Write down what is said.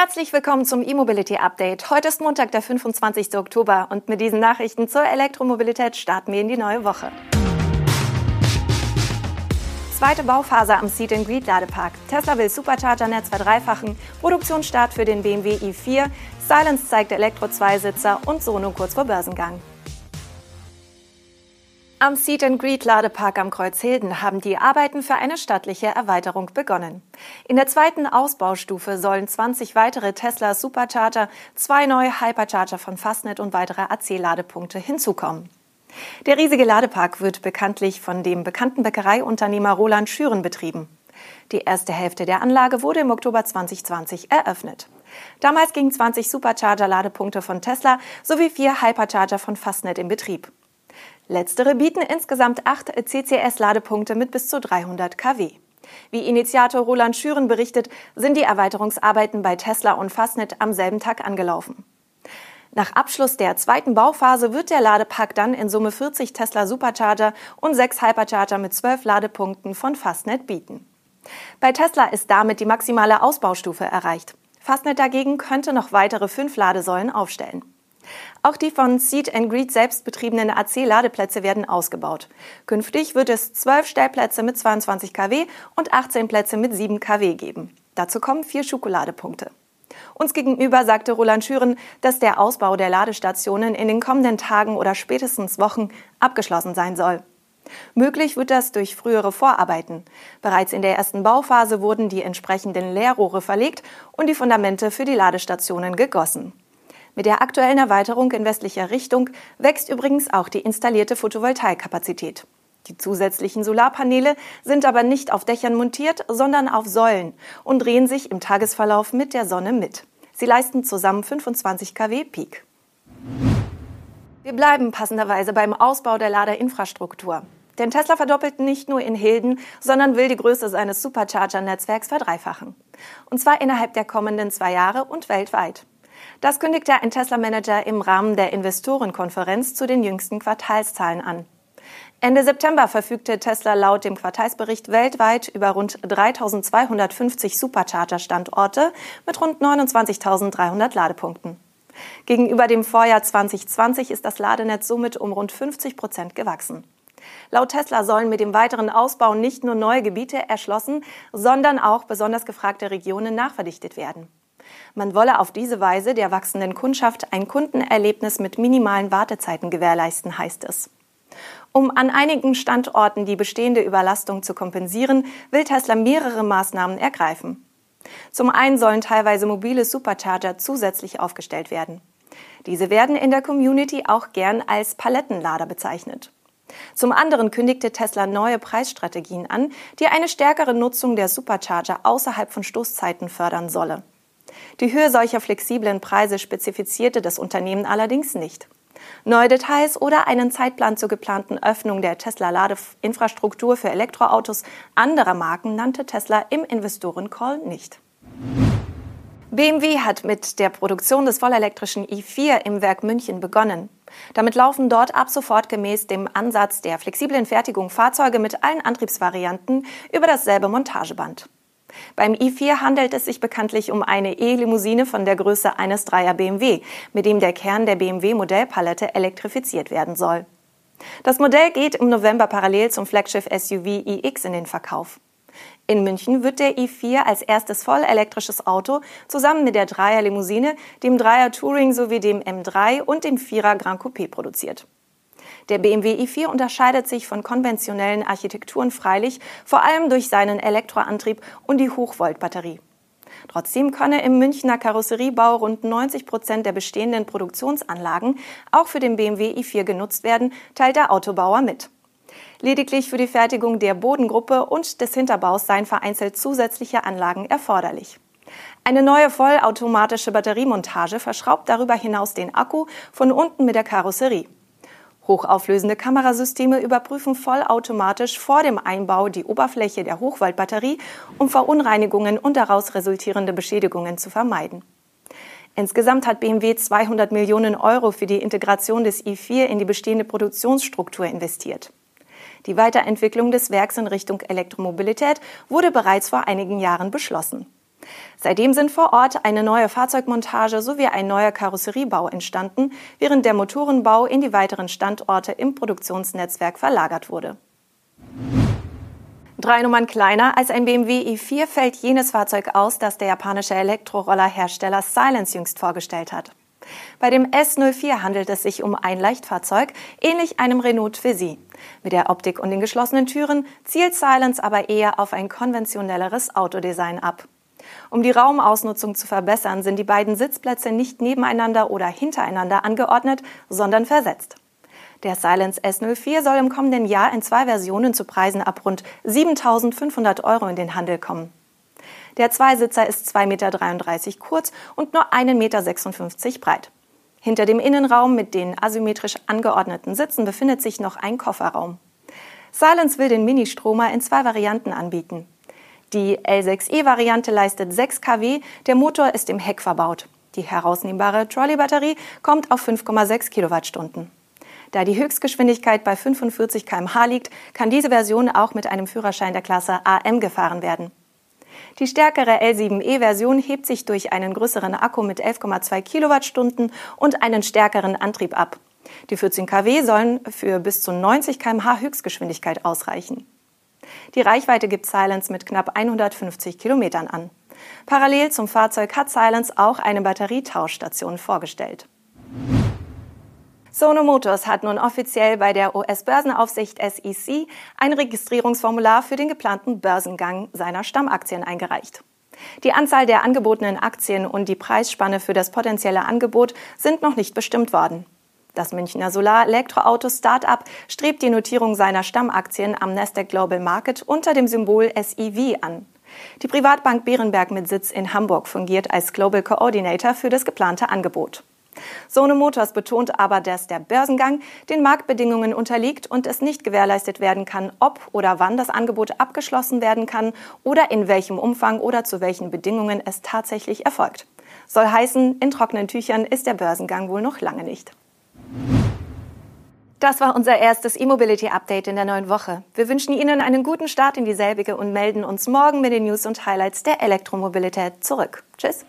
Herzlich willkommen zum E-Mobility Update. Heute ist Montag, der 25. Oktober und mit diesen Nachrichten zur Elektromobilität starten wir in die neue Woche. Zweite Bauphase am Seat and Greet Ladepark. Tesla will Supercharger-Netz verdreifachen, Produktionsstart für den BMW i4, Silence zeigt Elektro-2-Sitzer und Sono kurz vor Börsengang. Am Seat and Greet Ladepark am Kreuzhilden haben die Arbeiten für eine stattliche Erweiterung begonnen. In der zweiten Ausbaustufe sollen 20 weitere Tesla Supercharger, zwei neue Hypercharger von Fastnet und weitere AC-Ladepunkte hinzukommen. Der riesige Ladepark wird bekanntlich von dem bekannten Bäckereiunternehmer Roland Schüren betrieben. Die erste Hälfte der Anlage wurde im Oktober 2020 eröffnet. Damals gingen 20 Supercharger-Ladepunkte von Tesla sowie vier Hypercharger von Fastnet in Betrieb. Letztere bieten insgesamt acht CCS-Ladepunkte mit bis zu 300 kW. Wie Initiator Roland Schüren berichtet, sind die Erweiterungsarbeiten bei Tesla und Fastnet am selben Tag angelaufen. Nach Abschluss der zweiten Bauphase wird der Ladepark dann in Summe 40 Tesla Supercharger und sechs Hypercharger mit zwölf Ladepunkten von Fastnet bieten. Bei Tesla ist damit die maximale Ausbaustufe erreicht. Fastnet dagegen könnte noch weitere fünf Ladesäulen aufstellen. Auch die von Seed and Greet selbst betriebenen AC-Ladeplätze werden ausgebaut. Künftig wird es zwölf Stellplätze mit 22 kW und 18 Plätze mit 7 kW geben. Dazu kommen vier Schokoladepunkte. Uns gegenüber sagte Roland Schüren, dass der Ausbau der Ladestationen in den kommenden Tagen oder spätestens Wochen abgeschlossen sein soll. Möglich wird das durch frühere Vorarbeiten. Bereits in der ersten Bauphase wurden die entsprechenden Leerrohre verlegt und die Fundamente für die Ladestationen gegossen. Mit der aktuellen Erweiterung in westlicher Richtung wächst übrigens auch die installierte Photovoltaikkapazität. Die zusätzlichen Solarpaneele sind aber nicht auf Dächern montiert, sondern auf Säulen und drehen sich im Tagesverlauf mit der Sonne mit. Sie leisten zusammen 25 kW Peak. Wir bleiben passenderweise beim Ausbau der Ladeinfrastruktur. Denn Tesla verdoppelt nicht nur in Hilden, sondern will die Größe seines Supercharger-Netzwerks verdreifachen. Und zwar innerhalb der kommenden zwei Jahre und weltweit. Das kündigte ein Tesla-Manager im Rahmen der Investorenkonferenz zu den jüngsten Quartalszahlen an. Ende September verfügte Tesla laut dem Quartalsbericht weltweit über rund 3250 Supercharger-Standorte mit rund 29.300 Ladepunkten. Gegenüber dem Vorjahr 2020 ist das Ladenetz somit um rund 50 Prozent gewachsen. Laut Tesla sollen mit dem weiteren Ausbau nicht nur neue Gebiete erschlossen, sondern auch besonders gefragte Regionen nachverdichtet werden. Man wolle auf diese Weise der wachsenden Kundschaft ein Kundenerlebnis mit minimalen Wartezeiten gewährleisten, heißt es. Um an einigen Standorten die bestehende Überlastung zu kompensieren, will Tesla mehrere Maßnahmen ergreifen. Zum einen sollen teilweise mobile Supercharger zusätzlich aufgestellt werden. Diese werden in der Community auch gern als Palettenlader bezeichnet. Zum anderen kündigte Tesla neue Preisstrategien an, die eine stärkere Nutzung der Supercharger außerhalb von Stoßzeiten fördern solle. Die Höhe solcher flexiblen Preise spezifizierte das Unternehmen allerdings nicht. Neue Details oder einen Zeitplan zur geplanten Öffnung der Tesla-Ladeinfrastruktur für Elektroautos anderer Marken nannte Tesla im Investorencall nicht. BMW hat mit der Produktion des vollelektrischen i4 im Werk München begonnen. Damit laufen dort ab sofort gemäß dem Ansatz der flexiblen Fertigung Fahrzeuge mit allen Antriebsvarianten über dasselbe Montageband. Beim i4 handelt es sich bekanntlich um eine E-Limousine von der Größe eines Dreier BMW, mit dem der Kern der BMW Modellpalette elektrifiziert werden soll. Das Modell geht im November parallel zum Flaggschiff SUV iX in den Verkauf. In München wird der i4 als erstes voll elektrisches Auto zusammen mit der Dreier Limousine, dem Dreier Touring sowie dem M3 und dem Vierer Grand Coupé produziert. Der BMW i4 unterscheidet sich von konventionellen Architekturen freilich vor allem durch seinen Elektroantrieb und die Hochvoltbatterie. Trotzdem könne im Münchner Karosseriebau rund 90 Prozent der bestehenden Produktionsanlagen auch für den BMW i4 genutzt werden, teilt der Autobauer mit. Lediglich für die Fertigung der Bodengruppe und des Hinterbaus seien vereinzelt zusätzliche Anlagen erforderlich. Eine neue vollautomatische Batteriemontage verschraubt darüber hinaus den Akku von unten mit der Karosserie. Hochauflösende Kamerasysteme überprüfen vollautomatisch vor dem Einbau die Oberfläche der Hochvoltbatterie, um Verunreinigungen und daraus resultierende Beschädigungen zu vermeiden. Insgesamt hat BMW 200 Millionen Euro für die Integration des i4 in die bestehende Produktionsstruktur investiert. Die Weiterentwicklung des Werks in Richtung Elektromobilität wurde bereits vor einigen Jahren beschlossen. Seitdem sind vor Ort eine neue Fahrzeugmontage sowie ein neuer Karosseriebau entstanden, während der Motorenbau in die weiteren Standorte im Produktionsnetzwerk verlagert wurde. Drei Nummern kleiner als ein BMW i4 fällt jenes Fahrzeug aus, das der japanische Elektrorollerhersteller Silence jüngst vorgestellt hat. Bei dem S04 handelt es sich um ein Leichtfahrzeug, ähnlich einem Renault Twizy. Mit der Optik und den geschlossenen Türen zielt Silence aber eher auf ein konventionelleres Autodesign ab. Um die Raumausnutzung zu verbessern, sind die beiden Sitzplätze nicht nebeneinander oder hintereinander angeordnet, sondern versetzt. Der Silence S04 soll im kommenden Jahr in zwei Versionen zu Preisen ab rund 7.500 Euro in den Handel kommen. Der Zweisitzer ist 2,33 Meter kurz und nur 1,56 Meter breit. Hinter dem Innenraum mit den asymmetrisch angeordneten Sitzen befindet sich noch ein Kofferraum. Silence will den Mini-Stromer in zwei Varianten anbieten. Die L6e-Variante leistet 6 kW, der Motor ist im Heck verbaut. Die herausnehmbare Trolley-Batterie kommt auf 5,6 Kilowattstunden. Da die Höchstgeschwindigkeit bei 45 km/h liegt, kann diese Version auch mit einem Führerschein der Klasse AM gefahren werden. Die stärkere L7e-Version hebt sich durch einen größeren Akku mit 11,2 Kilowattstunden und einen stärkeren Antrieb ab. Die 14 kW sollen für bis zu 90 km/h Höchstgeschwindigkeit ausreichen. Die Reichweite gibt Silence mit knapp 150 Kilometern an. Parallel zum Fahrzeug hat Silence auch eine Batterietauschstation vorgestellt. Sono Motors hat nun offiziell bei der US-Börsenaufsicht SEC ein Registrierungsformular für den geplanten Börsengang seiner Stammaktien eingereicht. Die Anzahl der angebotenen Aktien und die Preisspanne für das potenzielle Angebot sind noch nicht bestimmt worden. Das Münchner Solar-Elektroauto-Startup strebt die Notierung seiner Stammaktien am Nasdaq Global Market unter dem Symbol SEV an. Die Privatbank Bärenberg mit Sitz in Hamburg fungiert als Global Coordinator für das geplante Angebot. Sono Motors betont aber, dass der Börsengang den Marktbedingungen unterliegt und es nicht gewährleistet werden kann, ob oder wann das Angebot abgeschlossen werden kann oder in welchem Umfang oder zu welchen Bedingungen es tatsächlich erfolgt. Soll heißen, in trockenen Tüchern ist der Börsengang wohl noch lange nicht. Das war unser erstes E-Mobility-Update in der neuen Woche. Wir wünschen Ihnen einen guten Start in dieselbige und melden uns morgen mit den News und Highlights der Elektromobilität zurück. Tschüss.